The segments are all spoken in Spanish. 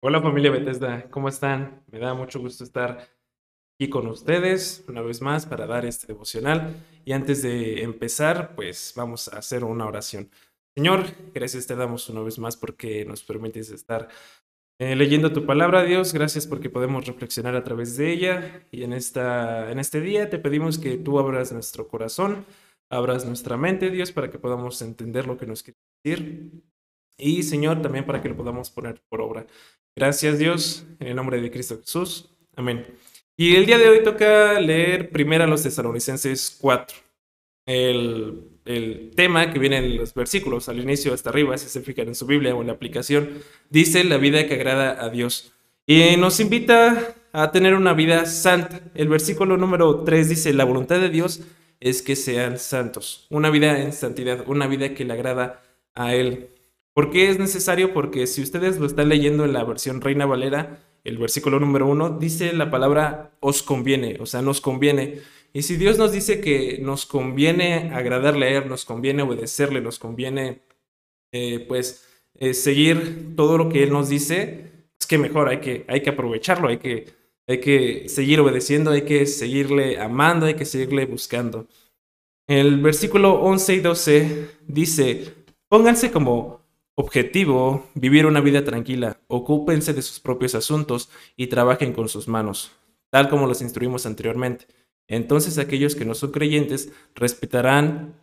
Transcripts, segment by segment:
Hola familia Bethesda, ¿cómo están? Me da mucho gusto estar aquí con ustedes una vez más para dar este devocional. Y antes de empezar, pues vamos a hacer una oración. Señor, gracias te damos una vez más porque nos permites estar eh, leyendo tu palabra, Dios. Gracias porque podemos reflexionar a través de ella. Y en, esta, en este día te pedimos que tú abras nuestro corazón, abras nuestra mente, Dios, para que podamos entender lo que nos quieres decir. Y Señor, también para que lo podamos poner por obra. Gracias Dios, en el nombre de Cristo Jesús. Amén. Y el día de hoy toca leer primero a los tesalonicenses 4. El, el, tema que viene en los versículos al inicio hasta arriba, si se fijan en su Biblia o en la aplicación, dice la vida que agrada a Dios. Y nos invita a tener una vida santa. El versículo número 3 dice, la voluntad de Dios es que sean santos. Una vida en santidad, una vida que le agrada a Él. ¿Por qué es necesario? Porque si ustedes lo están leyendo en la versión Reina Valera, el versículo número uno dice la palabra os conviene, o sea, nos conviene. Y si Dios nos dice que nos conviene agradarle a nos conviene obedecerle, nos conviene, eh, pues, eh, seguir todo lo que Él nos dice, es que mejor hay que, hay que aprovecharlo, hay que, hay que seguir obedeciendo, hay que seguirle amando, hay que seguirle buscando. El versículo 11 y 12 dice, pónganse como Objetivo, vivir una vida tranquila, ocúpense de sus propios asuntos y trabajen con sus manos, tal como los instruimos anteriormente. Entonces aquellos que no son creyentes respetarán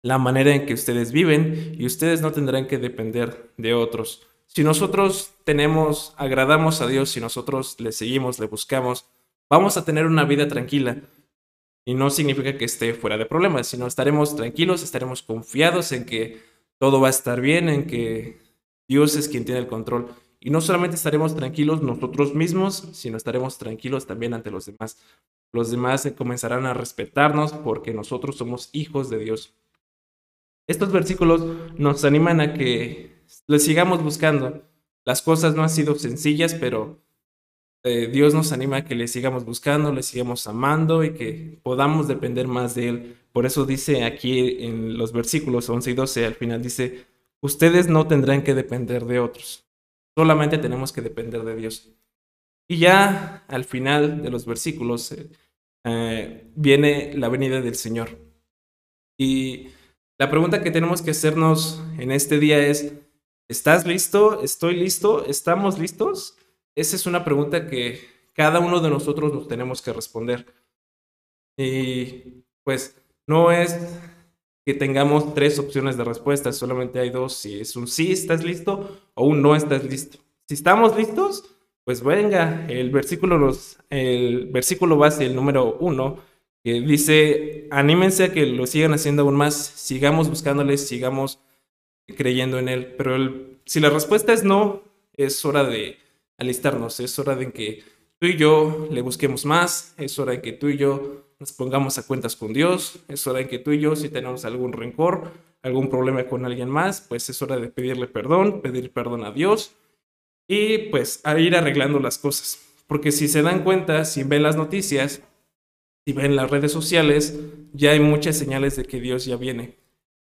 la manera en que ustedes viven y ustedes no tendrán que depender de otros. Si nosotros tenemos, agradamos a Dios, si nosotros le seguimos, le buscamos, vamos a tener una vida tranquila. Y no significa que esté fuera de problemas, sino estaremos tranquilos, estaremos confiados en que todo va a estar bien, en que Dios es quien tiene el control. Y no solamente estaremos tranquilos nosotros mismos, sino estaremos tranquilos también ante los demás. Los demás comenzarán a respetarnos porque nosotros somos hijos de Dios. Estos versículos nos animan a que le sigamos buscando. Las cosas no han sido sencillas, pero eh, Dios nos anima a que le sigamos buscando, le sigamos amando y que podamos depender más de Él. Por eso dice aquí en los versículos 11 y 12, al final dice, ustedes no tendrán que depender de otros, solamente tenemos que depender de Dios. Y ya al final de los versículos eh, eh, viene la venida del Señor. Y la pregunta que tenemos que hacernos en este día es, ¿estás listo? ¿Estoy listo? ¿Estamos listos? Esa es una pregunta que cada uno de nosotros nos tenemos que responder. Y pues no es que tengamos tres opciones de respuesta, solamente hay dos. Si es un sí, estás listo, o un no estás listo. Si estamos listos, pues venga, el versículo, nos, el versículo base, el número uno, que dice, anímense a que lo sigan haciendo aún más, sigamos buscándole, sigamos creyendo en él. Pero si la respuesta es no, es hora de alistarnos, es hora de que tú y yo le busquemos más, es hora de que tú y yo nos pongamos a cuentas con Dios, es hora de que tú y yo si tenemos algún rencor, algún problema con alguien más, pues es hora de pedirle perdón, pedir perdón a Dios y pues a ir arreglando las cosas. Porque si se dan cuenta, si ven las noticias, si ven las redes sociales, ya hay muchas señales de que Dios ya viene.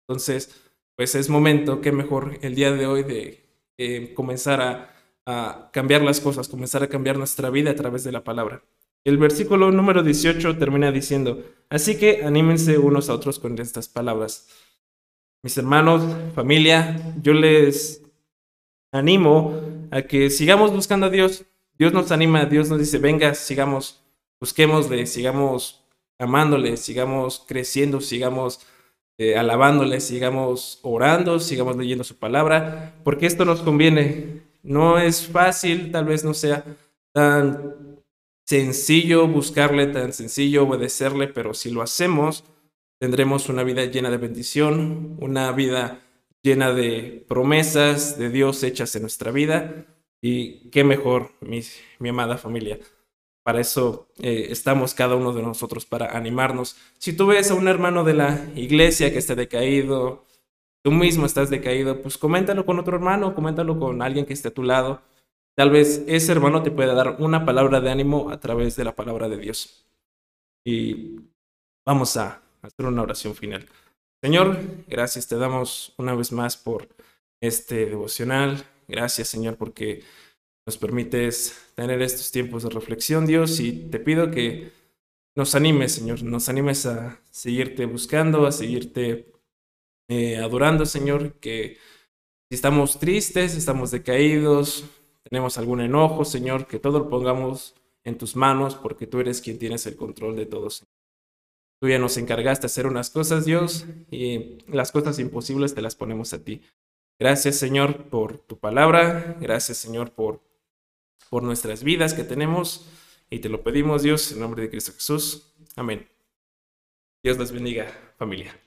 Entonces, pues es momento, que mejor el día de hoy de eh, comenzar a a cambiar las cosas, comenzar a cambiar nuestra vida a través de la palabra. El versículo número 18 termina diciendo, así que anímense unos a otros con estas palabras. Mis hermanos, familia, yo les animo a que sigamos buscando a Dios. Dios nos anima, Dios nos dice, venga, sigamos, busquémosle, sigamos amándole, sigamos creciendo, sigamos eh, alabándole, sigamos orando, sigamos leyendo su palabra, porque esto nos conviene. No es fácil, tal vez no sea tan sencillo buscarle, tan sencillo obedecerle, pero si lo hacemos, tendremos una vida llena de bendición, una vida llena de promesas de Dios hechas en nuestra vida. Y qué mejor, mi, amada familia. Para eso eh, estamos cada uno de nosotros, para animarnos. Si tú ves a un hermano de la iglesia que está decaído, tú mismo estás decaído, pues coméntalo con otro hermano, coméntalo con alguien que esté a tu lado. Tal vez ese hermano te pueda dar una palabra de ánimo a través de la palabra de Dios. Y vamos a hacer una oración final. Señor, gracias te damos una vez más por este devocional. Gracias, Señor, porque nos permites tener estos tiempos de reflexión, Dios, y te pido que nos animes, Señor, nos animes a seguirte buscando, a seguirte eh, adorando, Señor, que si estamos tristes, estamos decaídos, tenemos algún enojo, Señor, que todo lo pongamos en tus manos, porque tú eres quien tienes el control de todo, Señor. Tú ya nos encargaste de hacer unas cosas, Dios, y las cosas imposibles te las ponemos a ti. Gracias, Señor, por tu palabra. Gracias, Señor, por, por nuestras vidas que tenemos. Y te lo pedimos, Dios, en nombre de Cristo Jesús. Amén. Dios les bendiga, familia.